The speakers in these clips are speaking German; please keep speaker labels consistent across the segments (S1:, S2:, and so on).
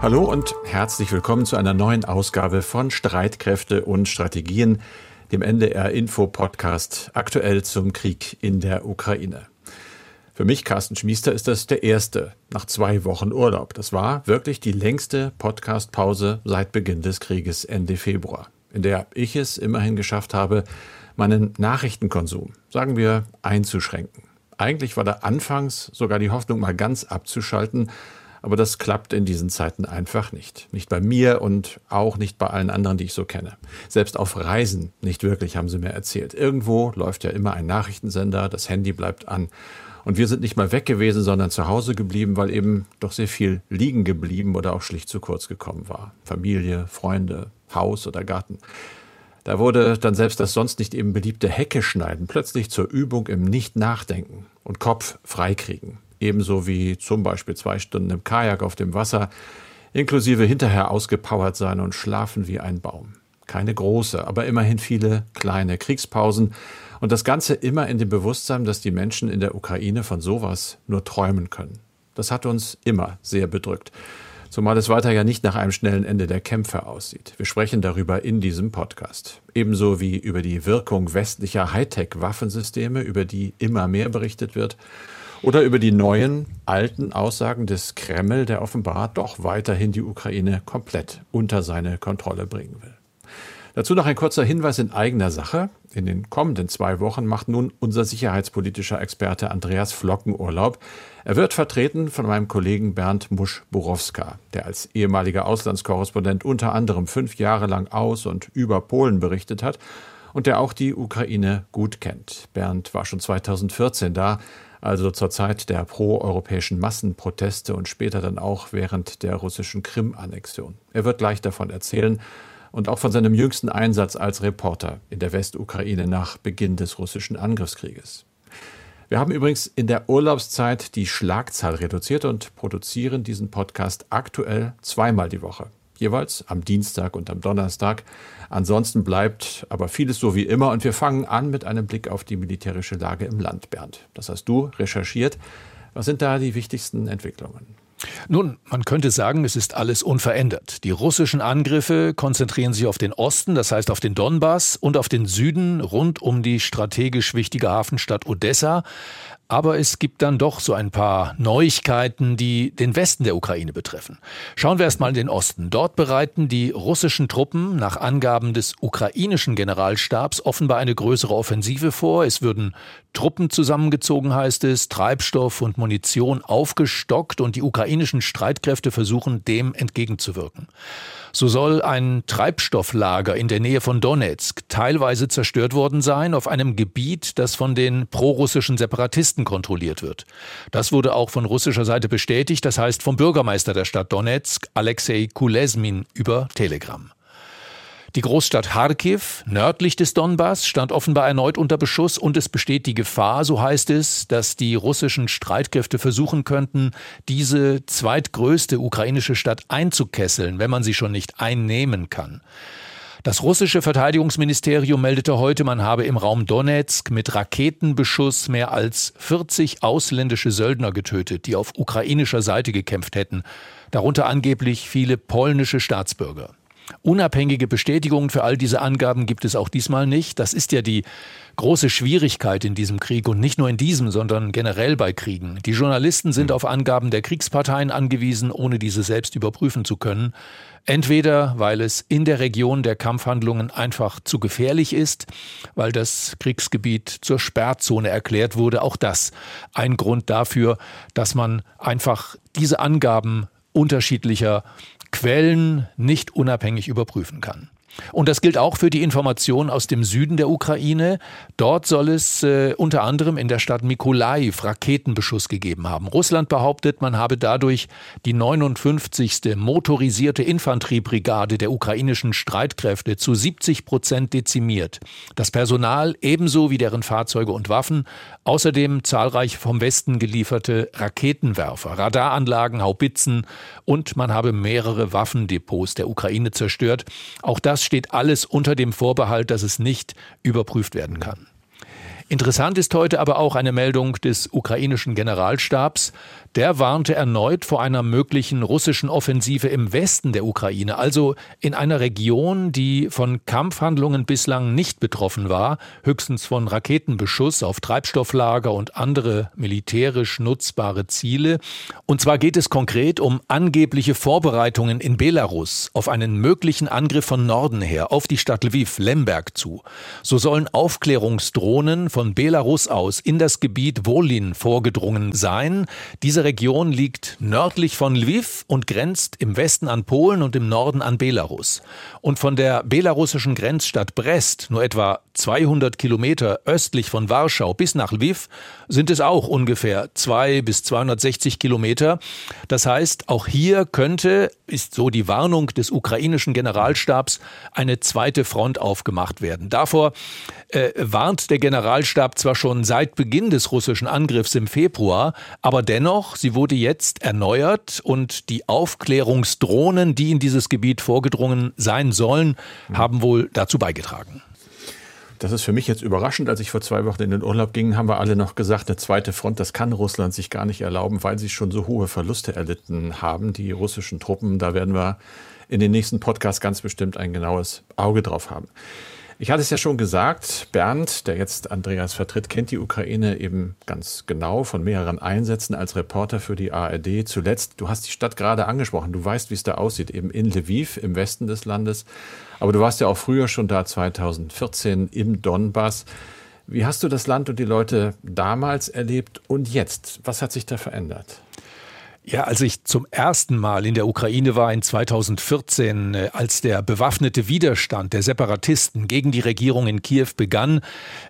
S1: Hallo und herzlich willkommen zu einer neuen Ausgabe von Streitkräfte und Strategien, dem NDR Info Podcast aktuell zum Krieg in der Ukraine. Für mich, Carsten Schmiester, ist das der erste nach zwei Wochen Urlaub. Das war wirklich die längste Podcastpause seit Beginn des Krieges Ende Februar, in der ich es immerhin geschafft habe, meinen Nachrichtenkonsum, sagen wir, einzuschränken. Eigentlich war da anfangs sogar die Hoffnung, mal ganz abzuschalten, aber das klappt in diesen Zeiten einfach nicht. Nicht bei mir und auch nicht bei allen anderen, die ich so kenne. Selbst auf Reisen nicht wirklich, haben sie mir erzählt. Irgendwo läuft ja immer ein Nachrichtensender, das Handy bleibt an. Und wir sind nicht mal weg gewesen, sondern zu Hause geblieben, weil eben doch sehr viel liegen geblieben oder auch schlicht zu kurz gekommen war. Familie, Freunde, Haus oder Garten. Da wurde dann selbst das sonst nicht eben beliebte Hecke schneiden plötzlich zur Übung im Nicht-Nachdenken und Kopf freikriegen ebenso wie zum Beispiel zwei Stunden im Kajak auf dem Wasser, inklusive hinterher ausgepowert sein und schlafen wie ein Baum. Keine große, aber immerhin viele kleine Kriegspausen und das Ganze immer in dem Bewusstsein, dass die Menschen in der Ukraine von sowas nur träumen können. Das hat uns immer sehr bedrückt. Zumal es weiter ja nicht nach einem schnellen Ende der Kämpfe aussieht. Wir sprechen darüber in diesem Podcast. Ebenso wie über die Wirkung westlicher Hightech-Waffensysteme, über die immer mehr berichtet wird oder über die neuen, alten Aussagen des Kreml, der offenbar doch weiterhin die Ukraine komplett unter seine Kontrolle bringen will. Dazu noch ein kurzer Hinweis in eigener Sache. In den kommenden zwei Wochen macht nun unser sicherheitspolitischer Experte Andreas Flocken Urlaub. Er wird vertreten von meinem Kollegen Bernd Musch-Burowska, der als ehemaliger Auslandskorrespondent unter anderem fünf Jahre lang aus und über Polen berichtet hat und der auch die Ukraine gut kennt. Bernd war schon 2014 da, also zur Zeit der proeuropäischen Massenproteste und später dann auch während der russischen Krim-Annexion. Er wird gleich davon erzählen und auch von seinem jüngsten Einsatz als Reporter in der Westukraine nach Beginn des russischen Angriffskrieges. Wir haben übrigens in der Urlaubszeit die Schlagzahl reduziert und produzieren diesen Podcast aktuell zweimal die Woche jeweils am Dienstag und am Donnerstag. Ansonsten bleibt aber vieles so wie immer und wir fangen an mit einem Blick auf die militärische Lage im Land, Bernd. Das hast du recherchiert. Was sind da die wichtigsten Entwicklungen?
S2: Nun, man könnte sagen, es ist alles unverändert. Die russischen Angriffe konzentrieren sich auf den Osten, das heißt auf den Donbass und auf den Süden rund um die strategisch wichtige Hafenstadt Odessa. Aber es gibt dann doch so ein paar Neuigkeiten, die den Westen der Ukraine betreffen. Schauen wir erstmal in den Osten. Dort bereiten die russischen Truppen nach Angaben des ukrainischen Generalstabs offenbar eine größere Offensive vor. Es würden Truppen zusammengezogen, heißt es, Treibstoff und Munition aufgestockt und die ukrainischen Streitkräfte versuchen, dem entgegenzuwirken. So soll ein Treibstofflager in der Nähe von Donetsk teilweise zerstört worden sein auf einem Gebiet, das von den prorussischen Separatisten kontrolliert wird. Das wurde auch von russischer Seite bestätigt, das heißt vom Bürgermeister der Stadt Donetsk, Alexei Kulesmin, über Telegram. Die Großstadt Kharkiv, nördlich des Donbass, stand offenbar erneut unter Beschuss und es besteht die Gefahr, so heißt es, dass die russischen Streitkräfte versuchen könnten, diese zweitgrößte ukrainische Stadt einzukesseln, wenn man sie schon nicht einnehmen kann. Das russische Verteidigungsministerium meldete heute, man habe im Raum Donetsk mit Raketenbeschuss mehr als 40 ausländische Söldner getötet, die auf ukrainischer Seite gekämpft hätten, darunter angeblich viele polnische Staatsbürger. Unabhängige Bestätigungen für all diese Angaben gibt es auch diesmal nicht. Das ist ja die große Schwierigkeit in diesem Krieg und nicht nur in diesem, sondern generell bei Kriegen. Die Journalisten sind auf Angaben der Kriegsparteien angewiesen, ohne diese selbst überprüfen zu können. Entweder weil es in der Region der Kampfhandlungen einfach zu gefährlich ist, weil das Kriegsgebiet zur Sperrzone erklärt wurde. Auch das ein Grund dafür, dass man einfach diese Angaben unterschiedlicher Quellen nicht unabhängig überprüfen kann. Und das gilt auch für die Information aus dem Süden der Ukraine. Dort soll es äh, unter anderem in der Stadt Mykolaiv Raketenbeschuss gegeben haben. Russland behauptet, man habe dadurch die 59. motorisierte Infanteriebrigade der ukrainischen Streitkräfte zu 70 Prozent dezimiert. Das Personal ebenso wie deren Fahrzeuge und Waffen, außerdem zahlreich vom Westen gelieferte Raketenwerfer, Radaranlagen, Haubitzen und man habe mehrere Waffendepots der Ukraine zerstört. Auch das steht alles unter dem Vorbehalt, dass es nicht überprüft werden kann. Interessant ist heute aber auch eine Meldung des ukrainischen Generalstabs. Der warnte erneut vor einer möglichen russischen Offensive im Westen der Ukraine, also in einer Region, die von Kampfhandlungen bislang nicht betroffen war, höchstens von Raketenbeschuss auf Treibstofflager und andere militärisch nutzbare Ziele. Und zwar geht es konkret um angebliche Vorbereitungen in Belarus auf einen möglichen Angriff von Norden her auf die Stadt Lviv, Lemberg zu. So sollen Aufklärungsdrohnen von Belarus aus in das Gebiet Wolin vorgedrungen sein. Diese Region liegt nördlich von Lviv und grenzt im Westen an Polen und im Norden an Belarus. Und von der belarussischen Grenzstadt Brest, nur etwa 200 Kilometer östlich von Warschau bis nach Lviv, sind es auch ungefähr 2 bis 260 Kilometer. Das heißt, auch hier könnte, ist so die Warnung des ukrainischen Generalstabs, eine zweite Front aufgemacht werden. Davor äh, warnt der Generalstab zwar schon seit Beginn des russischen Angriffs im Februar, aber dennoch, sie wurde jetzt erneuert und die Aufklärungsdrohnen, die in dieses Gebiet vorgedrungen sein sollen, haben wohl dazu beigetragen.
S1: Das ist für mich jetzt überraschend. Als ich vor zwei Wochen in den Urlaub ging, haben wir alle noch gesagt, eine zweite Front, das kann Russland sich gar nicht erlauben, weil sie schon so hohe Verluste erlitten haben, die russischen Truppen. Da werden wir in den nächsten Podcasts ganz bestimmt ein genaues Auge drauf haben. Ich hatte es ja schon gesagt, Bernd, der jetzt Andreas vertritt, kennt die Ukraine eben ganz genau von mehreren Einsätzen als Reporter für die ARD. Zuletzt, du hast die Stadt gerade angesprochen, du weißt, wie es da aussieht, eben in Lviv im Westen des Landes. Aber du warst ja auch früher schon da, 2014 im Donbass. Wie hast du das Land und die Leute damals erlebt und jetzt? Was hat sich da verändert?
S2: Ja, als ich zum ersten Mal in der Ukraine war in 2014, äh, als der bewaffnete Widerstand der Separatisten gegen die Regierung in Kiew begann,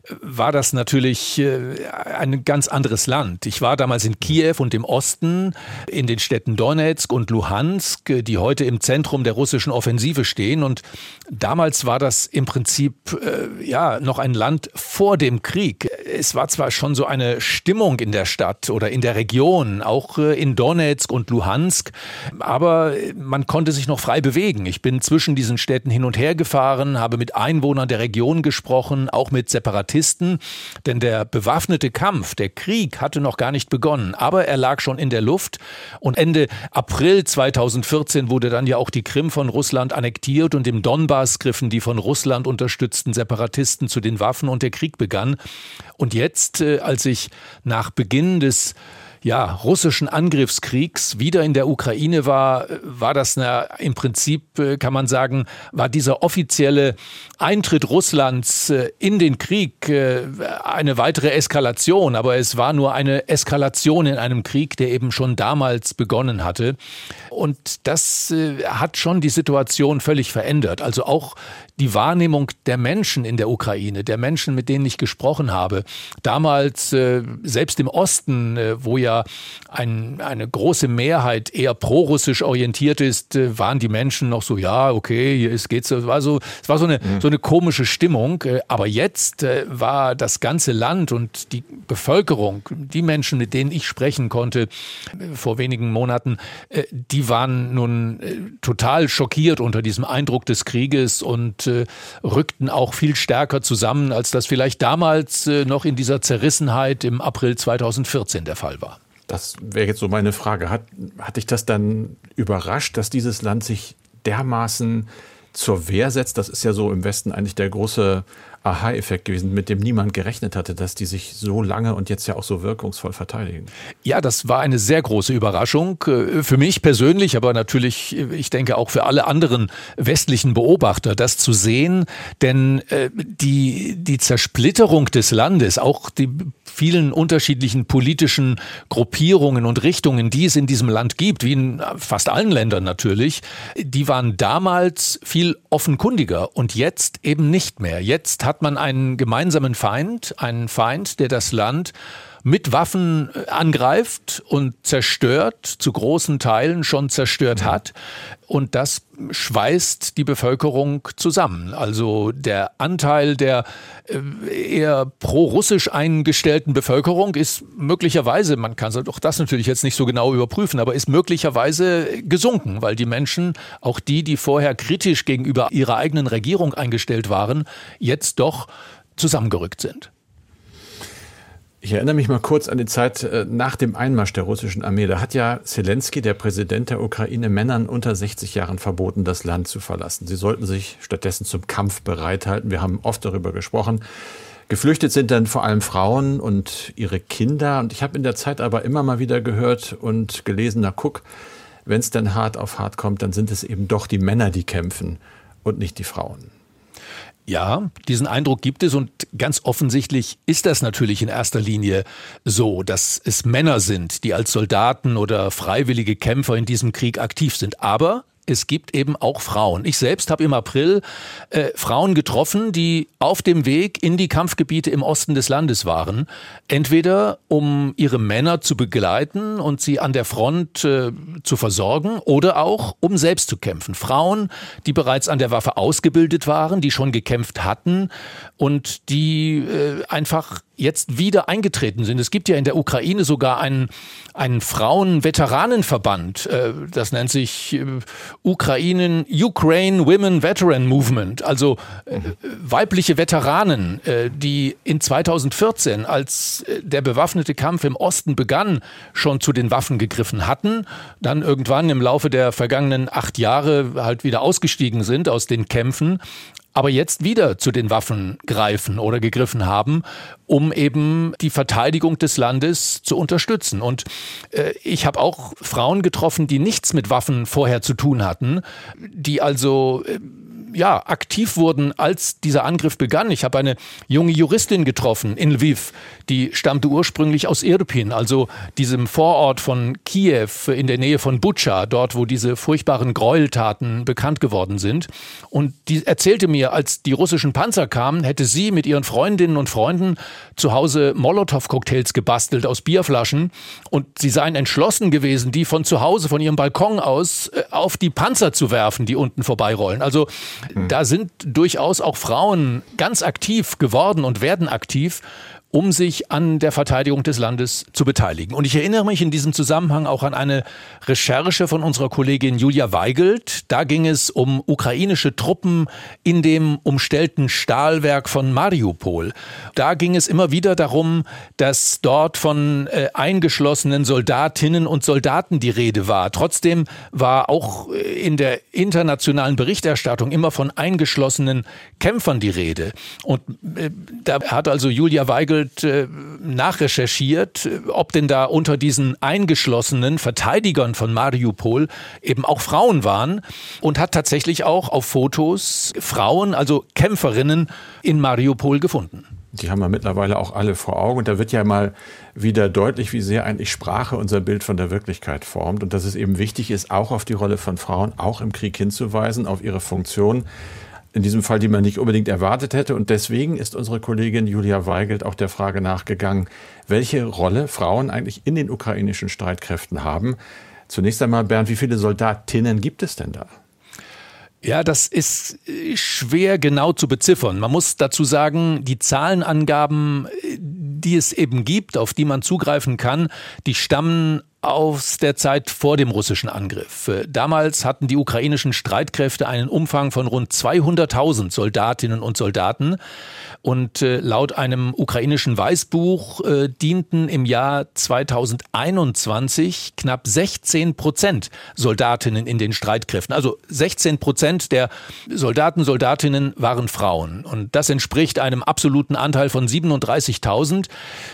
S2: äh, war das natürlich äh, ein ganz anderes Land. Ich war damals in Kiew und im Osten, in den Städten Donetsk und Luhansk, die heute im Zentrum der russischen Offensive stehen. Und damals war das im Prinzip ja noch ein Land vor dem Krieg. Es war zwar schon so eine Stimmung in der Stadt oder in der Region, auch in Donetsk und Luhansk. Aber man konnte sich noch frei bewegen. Ich bin zwischen diesen Städten hin und her gefahren, habe mit Einwohnern der Region gesprochen, auch mit Separatisten. Denn der bewaffnete Kampf, der Krieg hatte noch gar nicht begonnen. Aber er lag schon in der Luft. Und Ende April 2014 wurde dann ja auch die Krim von Russland annektiert und im Donbass griffen die von Russland unterstützten Separatisten zu den Waffen und der Krieg begann. Und jetzt, äh, als ich nach Beginn des ja, russischen Angriffskriegs wieder in der Ukraine war, war das eine, im Prinzip, äh, kann man sagen, war dieser offizielle Eintritt Russlands äh, in den Krieg äh, eine weitere Eskalation. Aber es war nur eine Eskalation in einem Krieg, der eben schon damals begonnen hatte. Und das hat schon die Situation völlig verändert. Also auch die Wahrnehmung der Menschen in der Ukraine, der Menschen, mit denen ich gesprochen habe. Damals, selbst im Osten, wo ja ein, eine große Mehrheit eher prorussisch orientiert ist, äh, waren die Menschen noch so, ja, okay, hier ist, geht's. Es war so, es war so eine, mhm. so eine komische Stimmung. Äh, aber jetzt äh, war das ganze Land und die Bevölkerung, die Menschen, mit denen ich sprechen konnte vor wenigen Monaten, die waren nun total schockiert unter diesem Eindruck des Krieges und rückten auch viel stärker zusammen, als das vielleicht damals noch in dieser Zerrissenheit im April 2014 der Fall war.
S1: Das wäre jetzt so meine Frage. Hat, hat dich das dann überrascht, dass dieses Land sich dermaßen zur Wehr setzt? Das ist ja so im Westen eigentlich der große Aha-Effekt gewesen, mit dem niemand gerechnet hatte, dass die sich so lange und jetzt ja auch so wirkungsvoll verteidigen.
S2: Ja, das war eine sehr große Überraschung. Äh, für mich persönlich, aber natürlich, äh, ich denke auch für alle anderen westlichen Beobachter, das zu sehen. Denn äh, die, die Zersplitterung des Landes, auch die vielen unterschiedlichen politischen Gruppierungen und Richtungen, die es in diesem Land gibt, wie in fast allen Ländern natürlich, die waren damals viel offenkundiger und jetzt eben nicht mehr. Jetzt hat man einen gemeinsamen Feind, einen Feind, der das Land mit Waffen äh, angreift und zerstört, zu großen Teilen schon zerstört hat. Und das schweißt die Bevölkerung zusammen. Also der Anteil der äh, eher pro-russisch eingestellten Bevölkerung ist möglicherweise, man kann doch das natürlich jetzt nicht so genau überprüfen, aber ist möglicherweise gesunken, weil die Menschen, auch die, die vorher kritisch gegenüber ihrer eigenen Regierung eingestellt waren, jetzt doch zusammengerückt sind.
S1: Ich erinnere mich mal kurz an die Zeit äh, nach dem Einmarsch der russischen Armee. Da hat ja Zelensky, der Präsident der Ukraine, Männern unter 60 Jahren verboten, das Land zu verlassen. Sie sollten sich stattdessen zum Kampf bereithalten. Wir haben oft darüber gesprochen. Geflüchtet sind dann vor allem Frauen und ihre Kinder. Und ich habe in der Zeit aber immer mal wieder gehört und gelesen, na guck, wenn es dann hart auf hart kommt, dann sind es eben doch die Männer, die kämpfen und nicht die Frauen.
S2: Ja, diesen Eindruck gibt es und ganz offensichtlich ist das natürlich in erster Linie so, dass es Männer sind, die als Soldaten oder freiwillige Kämpfer in diesem Krieg aktiv sind. Aber es gibt eben auch Frauen. Ich selbst habe im April äh, Frauen getroffen, die auf dem Weg in die Kampfgebiete im Osten des Landes waren. Entweder um ihre Männer zu begleiten und sie an der Front äh, zu versorgen oder auch um selbst zu kämpfen. Frauen, die bereits an der Waffe ausgebildet waren, die schon gekämpft hatten und die äh, einfach jetzt wieder eingetreten sind. Es gibt ja in der Ukraine sogar einen, einen Frauen-Veteranenverband. Äh, das nennt sich äh, Ukrainen Ukraine Women Veteran Movement. Also äh, weibliche Veteranen, die in 2014, als der bewaffnete Kampf im Osten begann, schon zu den Waffen gegriffen hatten, dann irgendwann im Laufe der vergangenen acht Jahre halt wieder ausgestiegen sind aus den Kämpfen aber jetzt wieder zu den Waffen greifen oder gegriffen haben, um eben die Verteidigung des Landes zu unterstützen. Und äh, ich habe auch Frauen getroffen, die nichts mit Waffen vorher zu tun hatten, die also äh, ja, aktiv wurden, als dieser Angriff begann. Ich habe eine junge Juristin getroffen in Lviv, die stammte ursprünglich aus Irpin, also diesem Vorort von Kiew in der Nähe von Butscha, dort wo diese furchtbaren Gräueltaten bekannt geworden sind. Und die erzählte mir, als die russischen Panzer kamen, hätte sie mit ihren Freundinnen und Freunden zu Hause Molotow-Cocktails gebastelt aus Bierflaschen und sie seien entschlossen gewesen, die von zu Hause, von ihrem Balkon aus äh, auf die Panzer zu werfen, die unten vorbeirollen. Also. Da sind durchaus auch Frauen ganz aktiv geworden und werden aktiv um sich an der Verteidigung des Landes zu beteiligen. Und ich erinnere mich in diesem Zusammenhang auch an eine Recherche von unserer Kollegin Julia Weigelt. Da ging es um ukrainische Truppen in dem umstellten Stahlwerk von Mariupol. Da ging es immer wieder darum, dass dort von äh, eingeschlossenen Soldatinnen und Soldaten die Rede war. Trotzdem war auch äh, in der internationalen Berichterstattung immer von eingeschlossenen Kämpfern die Rede. Und äh, da hat also Julia Weigelt doppelt äh, nachrecherchiert, ob denn da unter diesen eingeschlossenen Verteidigern von Mariupol eben auch Frauen waren und hat tatsächlich auch auf Fotos Frauen, also Kämpferinnen in Mariupol gefunden.
S1: Die haben wir mittlerweile auch alle vor Augen. Und da wird ja mal wieder deutlich, wie sehr eigentlich Sprache unser Bild von der Wirklichkeit formt. Und dass es eben wichtig ist, auch auf die Rolle von Frauen, auch im Krieg hinzuweisen, auf ihre Funktion in diesem Fall, die man nicht unbedingt erwartet hätte. Und deswegen ist unsere Kollegin Julia Weigelt auch der Frage nachgegangen, welche Rolle Frauen eigentlich in den ukrainischen Streitkräften haben. Zunächst einmal, Bernd, wie viele Soldatinnen gibt es denn da?
S2: Ja, das ist schwer genau zu beziffern. Man muss dazu sagen, die Zahlenangaben, die es eben gibt, auf die man zugreifen kann, die stammen aus der Zeit vor dem russischen Angriff. Damals hatten die ukrainischen Streitkräfte einen Umfang von rund 200.000 Soldatinnen und Soldaten. Und äh, laut einem ukrainischen Weißbuch äh, dienten im Jahr 2021 knapp 16 Prozent Soldatinnen in den Streitkräften. Also 16 Prozent der Soldaten, Soldatinnen waren Frauen. Und das entspricht einem absoluten Anteil von 37.000.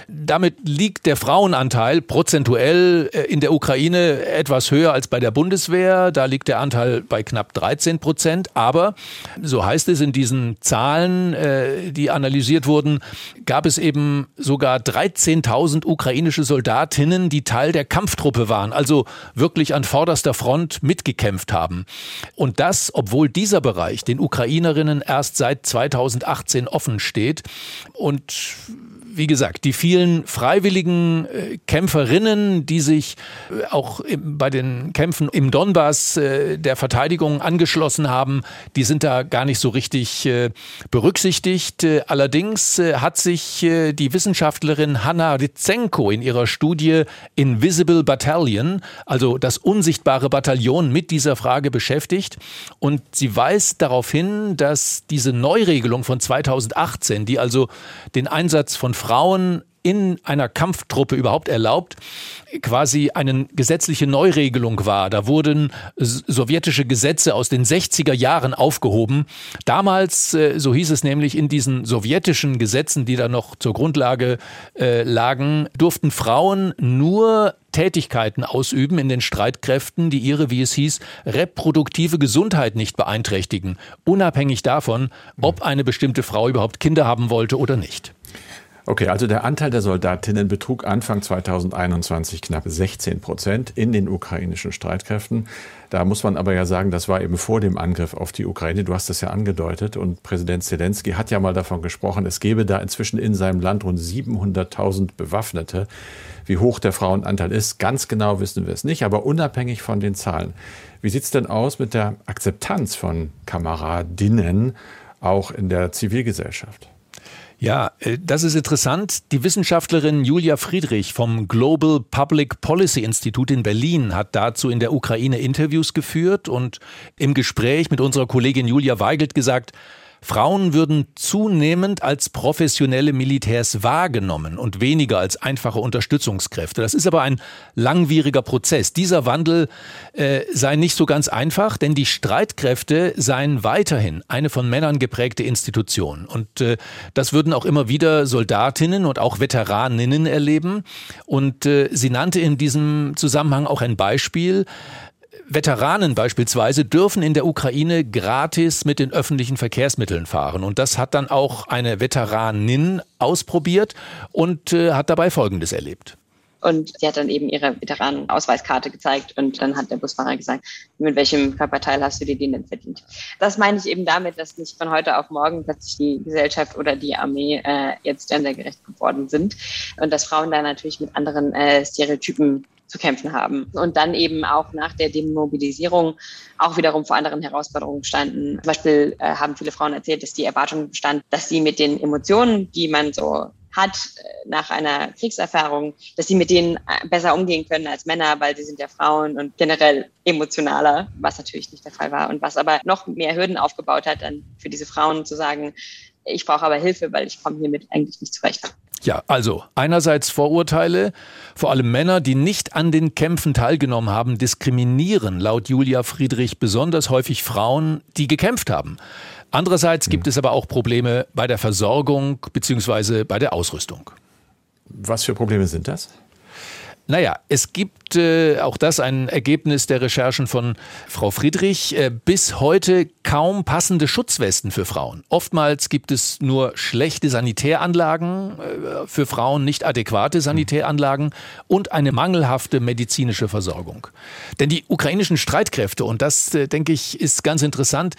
S2: Damit liegt der Frauenanteil prozentuell äh, in der Ukraine etwas höher als bei der Bundeswehr. Da liegt der Anteil bei knapp 13 Prozent. Aber, so heißt es in diesen Zahlen, äh, die analysiert wurden, gab es eben sogar 13.000 ukrainische Soldatinnen, die Teil der Kampftruppe waren, also wirklich an vorderster Front mitgekämpft haben. Und das, obwohl dieser Bereich den Ukrainerinnen erst seit 2018 offen steht. Und wie gesagt, die vielen freiwilligen äh, Kämpferinnen, die sich äh, auch bei den Kämpfen im Donbass äh, der Verteidigung angeschlossen haben, die sind da gar nicht so richtig berücksichtigt. Allerdings hat sich die Wissenschaftlerin Hanna Ritzenko in ihrer Studie Invisible Battalion, also das unsichtbare Bataillon, mit dieser Frage beschäftigt. Und sie weist darauf hin, dass diese Neuregelung von 2018, die also den Einsatz von Frauen in einer Kampftruppe überhaupt erlaubt, quasi eine gesetzliche Neuregelung war. Da wurden sowjetische Gesetze aus den 60er Jahren aufgehoben. Damals, äh, so hieß es nämlich in diesen sowjetischen Gesetzen, die da noch zur Grundlage äh, lagen, durften Frauen nur Tätigkeiten ausüben in den Streitkräften, die ihre, wie es hieß, reproduktive Gesundheit nicht beeinträchtigen, unabhängig davon, ob eine bestimmte Frau überhaupt Kinder haben wollte oder nicht.
S1: Okay, also der Anteil der Soldatinnen betrug Anfang 2021 knapp 16 Prozent in den ukrainischen Streitkräften. Da muss man aber ja sagen, das war eben vor dem Angriff auf die Ukraine. Du hast das ja angedeutet und Präsident Zelensky hat ja mal davon gesprochen, es gebe da inzwischen in seinem Land rund 700.000 Bewaffnete. Wie hoch der Frauenanteil ist, ganz genau wissen wir es nicht, aber unabhängig von den Zahlen. Wie sieht es denn aus mit der Akzeptanz von Kameradinnen auch in der Zivilgesellschaft?
S2: Ja, äh, das ist interessant. Die Wissenschaftlerin Julia Friedrich vom Global Public Policy Institute in Berlin hat dazu in der Ukraine Interviews geführt und im Gespräch mit unserer Kollegin Julia Weigelt gesagt, Frauen würden zunehmend als professionelle Militärs wahrgenommen und weniger als einfache Unterstützungskräfte. Das ist aber ein langwieriger Prozess. Dieser Wandel äh, sei nicht so ganz einfach, denn die Streitkräfte seien weiterhin eine von Männern geprägte Institution. Und äh, das würden auch immer wieder Soldatinnen und auch Veteraninnen erleben. Und äh, sie nannte in diesem Zusammenhang auch ein Beispiel, Veteranen beispielsweise dürfen in der Ukraine gratis mit den öffentlichen Verkehrsmitteln fahren. Und das hat dann auch eine Veteranin ausprobiert und äh, hat dabei Folgendes erlebt.
S3: Und sie hat dann eben ihre Veteranenausweiskarte gezeigt und dann hat der Busfahrer gesagt, mit welchem Körperteil hast du dir den denn verdient? Das meine ich eben damit, dass nicht von heute auf morgen plötzlich die Gesellschaft oder die Armee äh, jetzt gendergerecht geworden sind und dass Frauen da natürlich mit anderen äh, Stereotypen zu kämpfen haben. Und dann eben auch nach der Demobilisierung auch wiederum vor anderen Herausforderungen standen. Zum Beispiel äh, haben viele Frauen erzählt, dass die Erwartung bestand, dass sie mit den Emotionen, die man so hat äh, nach einer Kriegserfahrung, dass sie mit denen äh, besser umgehen können als Männer, weil sie sind ja Frauen und generell emotionaler, was natürlich nicht der Fall war und was aber noch mehr Hürden aufgebaut hat, dann für diese Frauen zu sagen, ich brauche aber Hilfe, weil ich komme hiermit eigentlich nicht zurecht.
S2: Ja, also einerseits Vorurteile, vor allem Männer, die nicht an den Kämpfen teilgenommen haben, diskriminieren laut Julia Friedrich besonders häufig Frauen, die gekämpft haben. Andererseits gibt es aber auch Probleme bei der Versorgung bzw. bei der Ausrüstung.
S1: Was für Probleme sind das?
S2: Naja, es gibt äh, auch das ein Ergebnis der Recherchen von Frau Friedrich. Äh, bis heute kaum passende Schutzwesten für Frauen. Oftmals gibt es nur schlechte Sanitäranlagen äh, für Frauen, nicht adäquate Sanitäranlagen und eine mangelhafte medizinische Versorgung. Denn die ukrainischen Streitkräfte, und das äh, denke ich ist ganz interessant,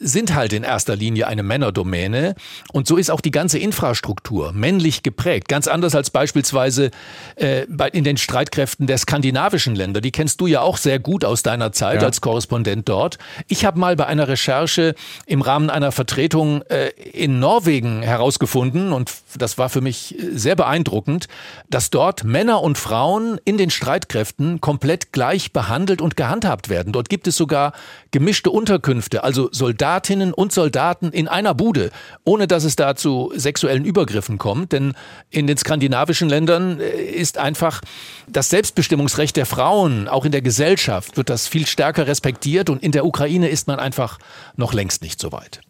S2: sind halt in erster Linie eine Männerdomäne. Und so ist auch die ganze Infrastruktur männlich geprägt. Ganz anders als beispielsweise äh, bei, in den Streitkräften der skandinavischen Länder. Die kennst du ja auch sehr gut aus deiner Zeit ja. als Korrespondent dort. Ich habe mal bei einer Recherche im Rahmen einer Vertretung äh, in Norwegen herausgefunden, und das war für mich sehr beeindruckend, dass dort Männer und Frauen in den Streitkräften komplett gleich behandelt und gehandhabt werden. Dort gibt es sogar gemischte Unterkünfte, also Soldaten Soldatinnen und Soldaten in einer Bude, ohne dass es da zu sexuellen Übergriffen kommt. Denn in den skandinavischen Ländern äh, ist einfach das Selbstbestimmungsrecht der Frauen, auch in der Gesellschaft, wird das viel stärker respektiert. Und in der Ukraine ist man einfach noch längst nicht so weit.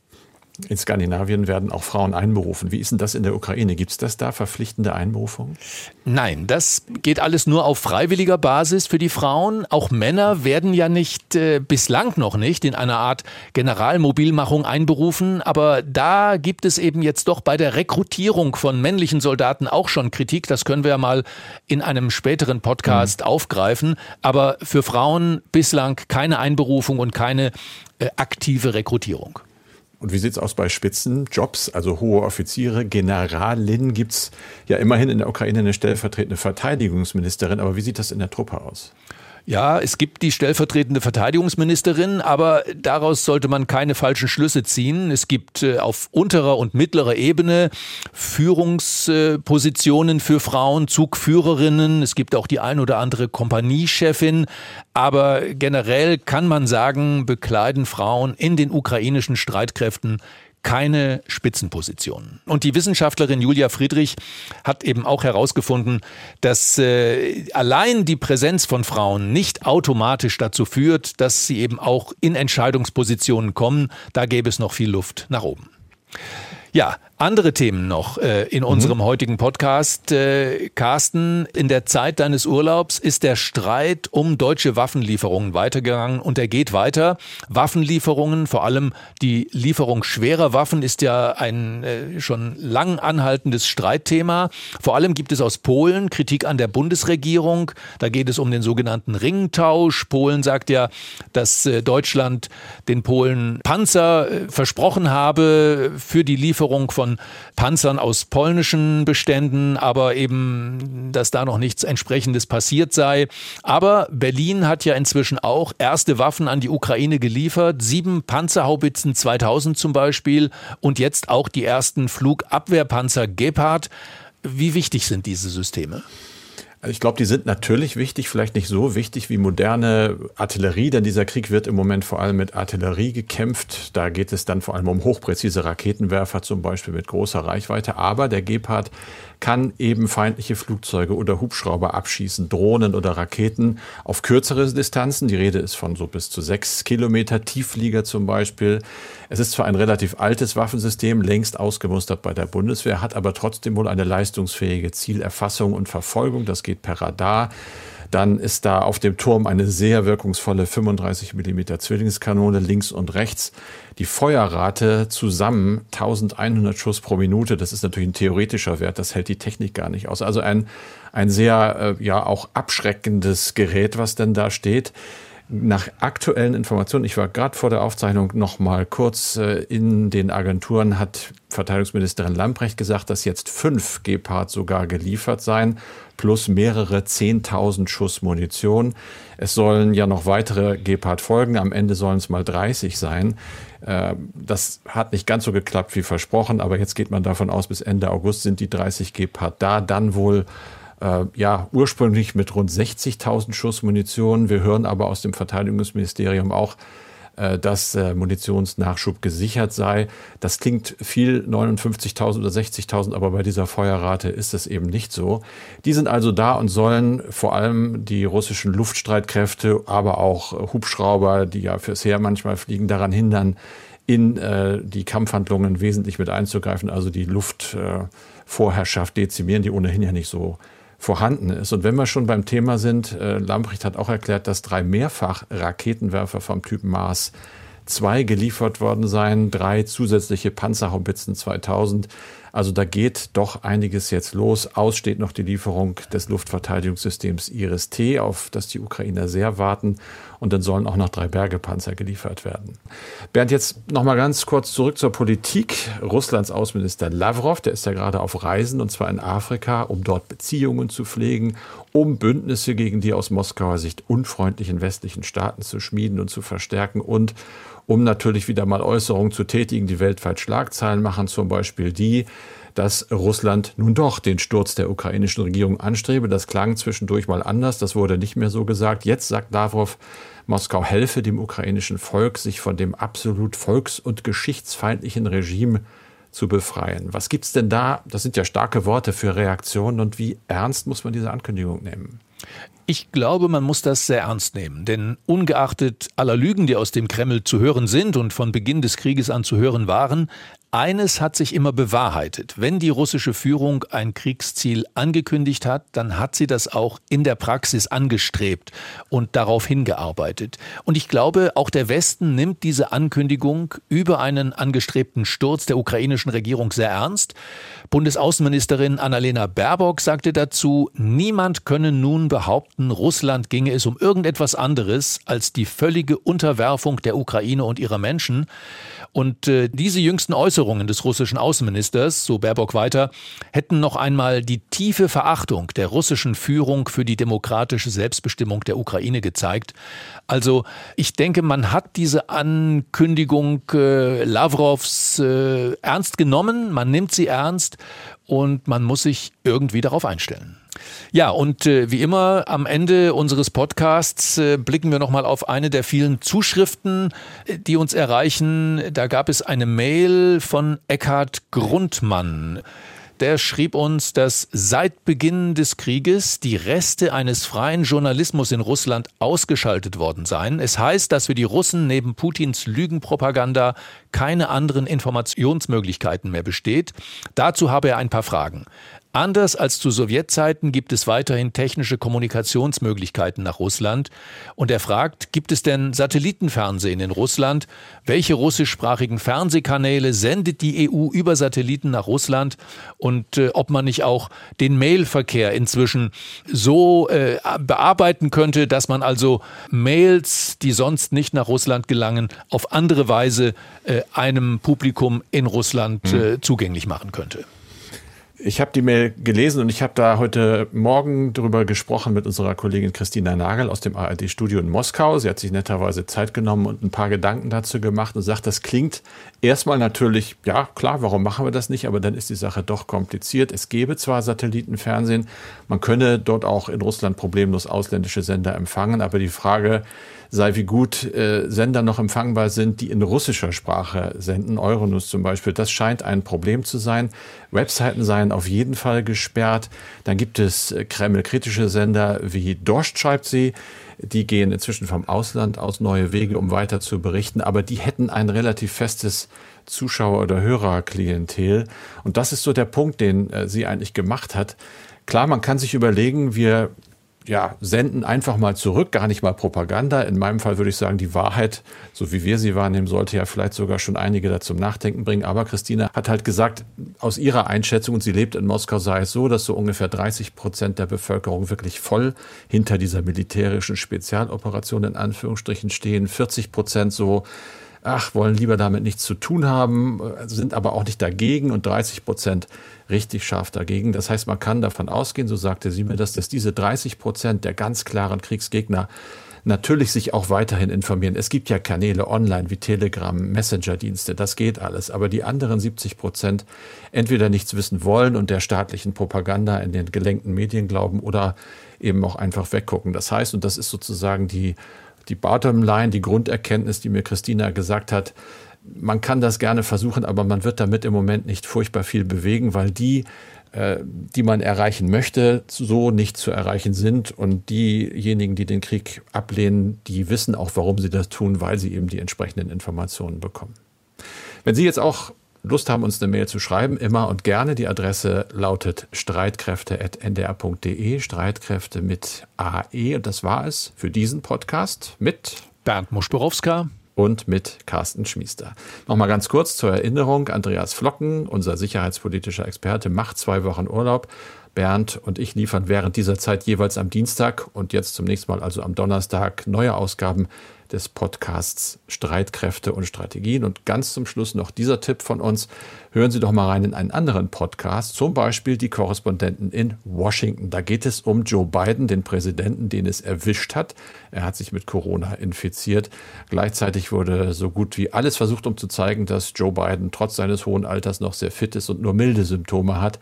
S1: In Skandinavien werden auch Frauen einberufen. Wie ist denn das in der Ukraine? Gibt es das da, verpflichtende Einberufungen?
S2: Nein, das geht alles nur auf freiwilliger Basis für die Frauen. Auch Männer werden ja nicht, äh, bislang noch nicht, in einer Art Generalmobilmachung einberufen. Aber da gibt es eben jetzt doch bei der Rekrutierung von männlichen Soldaten auch schon Kritik. Das können wir ja mal in einem späteren Podcast mhm. aufgreifen. Aber für Frauen bislang keine Einberufung und keine äh, aktive Rekrutierung.
S1: Und wie sieht es aus bei Spitzenjobs, also hohe Offiziere, Generalin? Gibt es ja immerhin in der Ukraine eine stellvertretende Verteidigungsministerin, aber wie sieht das in der Truppe aus?
S2: Ja, es gibt die stellvertretende Verteidigungsministerin, aber daraus sollte man keine falschen Schlüsse ziehen. Es gibt äh, auf unterer und mittlerer Ebene Führungspositionen für Frauen, Zugführerinnen. Es gibt auch die ein oder andere Kompaniechefin. Aber generell kann man sagen, bekleiden Frauen in den ukrainischen Streitkräften keine Spitzenpositionen. Und die Wissenschaftlerin Julia Friedrich hat eben auch herausgefunden, dass äh, allein die Präsenz von Frauen nicht automatisch dazu führt, dass sie eben auch in Entscheidungspositionen kommen. Da gäbe es noch viel Luft nach oben. Ja, andere Themen noch äh, in unserem mhm. heutigen Podcast. Äh, Carsten, in der Zeit deines Urlaubs ist der Streit um deutsche Waffenlieferungen weitergegangen und er geht weiter. Waffenlieferungen, vor allem die Lieferung schwerer Waffen, ist ja ein äh, schon lang anhaltendes Streitthema. Vor allem gibt es aus Polen Kritik an der Bundesregierung. Da geht es um den sogenannten Ringtausch. Polen sagt ja, dass äh, Deutschland den Polen Panzer äh, versprochen habe für die Lieferung von von Panzern aus polnischen Beständen, aber eben, dass da noch nichts entsprechendes passiert sei. Aber Berlin hat ja inzwischen auch erste Waffen an die Ukraine geliefert, sieben Panzerhaubitzen 2000 zum Beispiel und jetzt auch die ersten Flugabwehrpanzer Gepard. Wie wichtig sind diese Systeme?
S1: Ich glaube, die sind natürlich wichtig, vielleicht nicht so wichtig wie moderne Artillerie, denn dieser Krieg wird im Moment vor allem mit Artillerie gekämpft. Da geht es dann vor allem um hochpräzise Raketenwerfer, zum Beispiel mit großer Reichweite. Aber der Gepard kann eben feindliche Flugzeuge oder Hubschrauber abschießen, Drohnen oder Raketen auf kürzere Distanzen. Die Rede ist von so bis zu sechs Kilometer, Tiefflieger zum Beispiel. Es ist zwar ein relativ altes Waffensystem, längst ausgemustert bei der Bundeswehr, hat aber trotzdem wohl eine leistungsfähige Zielerfassung und Verfolgung. Das geht per Radar. Dann ist da auf dem Turm eine sehr wirkungsvolle 35 mm Zwillingskanone links und rechts. Die Feuerrate zusammen 1100 Schuss pro Minute. Das ist natürlich ein theoretischer Wert. Das hält die Technik gar nicht aus. Also ein, ein sehr, äh, ja, auch abschreckendes Gerät, was denn da steht. Nach aktuellen Informationen, ich war gerade vor der Aufzeichnung noch mal kurz äh, in den Agenturen, hat Verteidigungsministerin Lamprecht gesagt, dass jetzt fünf Gepard sogar geliefert seien, plus mehrere zehntausend Schuss Munition. Es sollen ja noch weitere Gepard folgen. Am Ende sollen es mal 30 sein. Äh, das hat nicht ganz so geklappt wie versprochen, aber jetzt geht man davon aus, bis Ende August sind die 30 Gepard da. Dann wohl äh, ja, ursprünglich mit rund 60.000 Schuss Munition. Wir hören aber aus dem Verteidigungsministerium auch, dass äh, Munitionsnachschub gesichert sei. Das klingt viel, 59.000 oder 60.000, aber bei dieser Feuerrate ist es eben nicht so. Die sind also da und sollen vor allem die russischen Luftstreitkräfte, aber auch Hubschrauber, die ja fürs Heer manchmal fliegen, daran hindern, in äh, die Kampfhandlungen wesentlich mit einzugreifen, also die Luftvorherrschaft dezimieren, die ohnehin ja nicht so vorhanden ist. Und wenn wir schon beim Thema sind, äh, Lamprecht hat auch erklärt, dass drei Mehrfach-Raketenwerfer vom Typ Mars 2 geliefert worden seien, drei zusätzliche Panzerhaubitzen 2000. Also da geht doch einiges jetzt los. Aus steht noch die Lieferung des Luftverteidigungssystems Iris-T, auf das die Ukrainer sehr warten. Und dann sollen auch noch drei Bergepanzer geliefert werden. Bernd, jetzt noch mal ganz kurz zurück zur Politik. Russlands Außenminister Lavrov, der ist ja gerade auf Reisen und zwar in Afrika, um dort Beziehungen zu pflegen, um Bündnisse gegen die aus Moskauer Sicht unfreundlichen westlichen Staaten zu schmieden und zu verstärken und um natürlich wieder mal Äußerungen zu tätigen, die weltweit Schlagzeilen machen, zum Beispiel die, dass Russland nun doch den Sturz der ukrainischen Regierung anstrebe. Das klang zwischendurch mal anders, das wurde nicht mehr so gesagt. Jetzt sagt Lavrov, Moskau helfe dem ukrainischen Volk, sich von dem absolut volks- und geschichtsfeindlichen Regime zu befreien. Was gibt's denn da? Das sind ja starke Worte für Reaktionen und wie ernst muss man diese Ankündigung nehmen?
S2: Ich glaube, man muss das sehr ernst nehmen, denn ungeachtet aller Lügen, die aus dem Kreml zu hören sind und von Beginn des Krieges an zu hören waren, eines hat sich immer bewahrheitet. Wenn die russische Führung ein Kriegsziel angekündigt hat, dann hat sie das auch in der Praxis angestrebt und darauf hingearbeitet. Und ich glaube, auch der Westen nimmt diese Ankündigung über einen angestrebten Sturz der ukrainischen Regierung sehr ernst. Bundesaußenministerin Annalena Baerbock sagte dazu, niemand könne nun behaupten, Russland ginge es um irgendetwas anderes als die völlige Unterwerfung der Ukraine und ihrer Menschen. Und äh, diese jüngsten Äußerungen des russischen Außenministers, so Baerbock weiter, hätten noch einmal die tiefe Verachtung der russischen Führung für die demokratische Selbstbestimmung der Ukraine gezeigt. Also ich denke, man hat diese Ankündigung äh, Lavrovs äh, ernst genommen, man nimmt sie ernst und man muss sich irgendwie darauf einstellen. Ja, und äh, wie immer am Ende unseres Podcasts äh, blicken wir nochmal auf eine der vielen Zuschriften, äh, die uns erreichen. Da gab es eine Mail von Eckhard Grundmann der schrieb uns, dass seit Beginn des Krieges die Reste eines freien Journalismus in Russland ausgeschaltet worden seien. Es heißt, dass für die Russen neben Putins Lügenpropaganda keine anderen Informationsmöglichkeiten mehr besteht. Dazu habe er ein paar Fragen. Anders als zu Sowjetzeiten gibt es weiterhin technische Kommunikationsmöglichkeiten nach Russland. Und er fragt, gibt es denn Satellitenfernsehen in Russland? Welche russischsprachigen Fernsehkanäle sendet die EU über Satelliten nach Russland? Und äh, ob man nicht auch den Mailverkehr inzwischen so äh, bearbeiten könnte, dass man also Mails, die sonst nicht nach Russland gelangen, auf andere Weise äh, einem Publikum in Russland hm. zugänglich machen könnte.
S1: Ich habe die Mail gelesen und ich habe da heute Morgen darüber gesprochen mit unserer Kollegin Christina Nagel aus dem ARD-Studio in Moskau. Sie hat sich netterweise Zeit genommen und ein paar Gedanken dazu gemacht und sagt, das klingt erstmal natürlich, ja klar, warum machen wir das nicht? Aber dann ist die Sache doch kompliziert. Es gäbe zwar Satellitenfernsehen, man könne dort auch in Russland problemlos ausländische Sender empfangen, aber die Frage, sei, wie gut äh, Sender noch empfangbar sind, die in russischer Sprache senden. Euronews zum Beispiel, das scheint ein Problem zu sein. Webseiten seien auf jeden Fall gesperrt. Dann gibt es äh, Kreml-kritische Sender wie Dorscht schreibt sie. Die gehen inzwischen vom Ausland aus neue Wege, um weiter zu berichten, aber die hätten ein relativ festes Zuschauer- oder Hörerklientel. Und das ist so der Punkt, den äh, sie eigentlich gemacht hat. Klar, man kann sich überlegen, wir ja, senden einfach mal zurück, gar nicht mal Propaganda. In meinem Fall würde ich sagen, die Wahrheit, so wie wir sie wahrnehmen, sollte ja vielleicht sogar schon einige da zum Nachdenken bringen. Aber Christina hat halt gesagt, aus ihrer Einschätzung, und sie lebt in Moskau, sei es so, dass so ungefähr 30 Prozent der Bevölkerung wirklich voll hinter dieser militärischen Spezialoperation in Anführungsstrichen stehen, 40 Prozent so ach, wollen lieber damit nichts zu tun haben, sind aber auch nicht dagegen und 30 Prozent richtig scharf dagegen. Das heißt, man kann davon ausgehen, so sagte sie mir das, dass diese 30 Prozent der ganz klaren Kriegsgegner natürlich sich auch weiterhin informieren. Es gibt ja Kanäle online wie Telegram, Messenger-Dienste, das geht alles. Aber die anderen 70 Prozent entweder nichts wissen wollen und der staatlichen Propaganda in den gelenkten Medien glauben oder eben auch einfach weggucken. Das heißt, und das ist sozusagen die die Bottomline, die Grunderkenntnis, die mir Christina gesagt hat, man kann das gerne versuchen, aber man wird damit im Moment nicht furchtbar viel bewegen, weil die, äh, die man erreichen möchte, so nicht zu erreichen sind. Und diejenigen, die den Krieg ablehnen, die wissen auch, warum sie das tun, weil sie eben die entsprechenden Informationen bekommen. Wenn Sie jetzt auch Lust haben, uns eine Mail zu schreiben, immer und gerne. Die Adresse lautet streitkräfte.ndr.de, Streitkräfte mit AE. Und das war es für diesen Podcast mit
S2: Bernd Muschborowska
S1: und mit Carsten Schmiester. Nochmal ganz kurz zur Erinnerung. Andreas Flocken, unser sicherheitspolitischer Experte, macht zwei Wochen Urlaub. Bernd und ich liefern während dieser Zeit jeweils am Dienstag und jetzt zum nächsten Mal also am Donnerstag neue Ausgaben des Podcasts Streitkräfte und Strategien. Und ganz zum Schluss noch dieser Tipp von uns. Hören Sie doch mal rein in einen anderen Podcast, zum Beispiel die Korrespondenten in Washington. Da geht es um Joe Biden, den Präsidenten, den es erwischt hat. Er hat sich mit Corona infiziert. Gleichzeitig wurde so gut wie alles versucht, um zu zeigen, dass Joe Biden trotz seines hohen Alters noch sehr fit ist und nur milde Symptome hat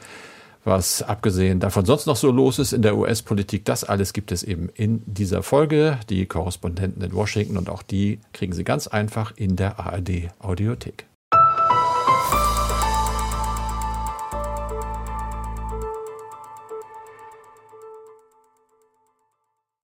S1: was abgesehen davon sonst noch so los ist in der US-Politik. Das alles gibt es eben in dieser Folge. Die Korrespondenten in Washington und auch die kriegen Sie ganz einfach in der ARD Audiothek.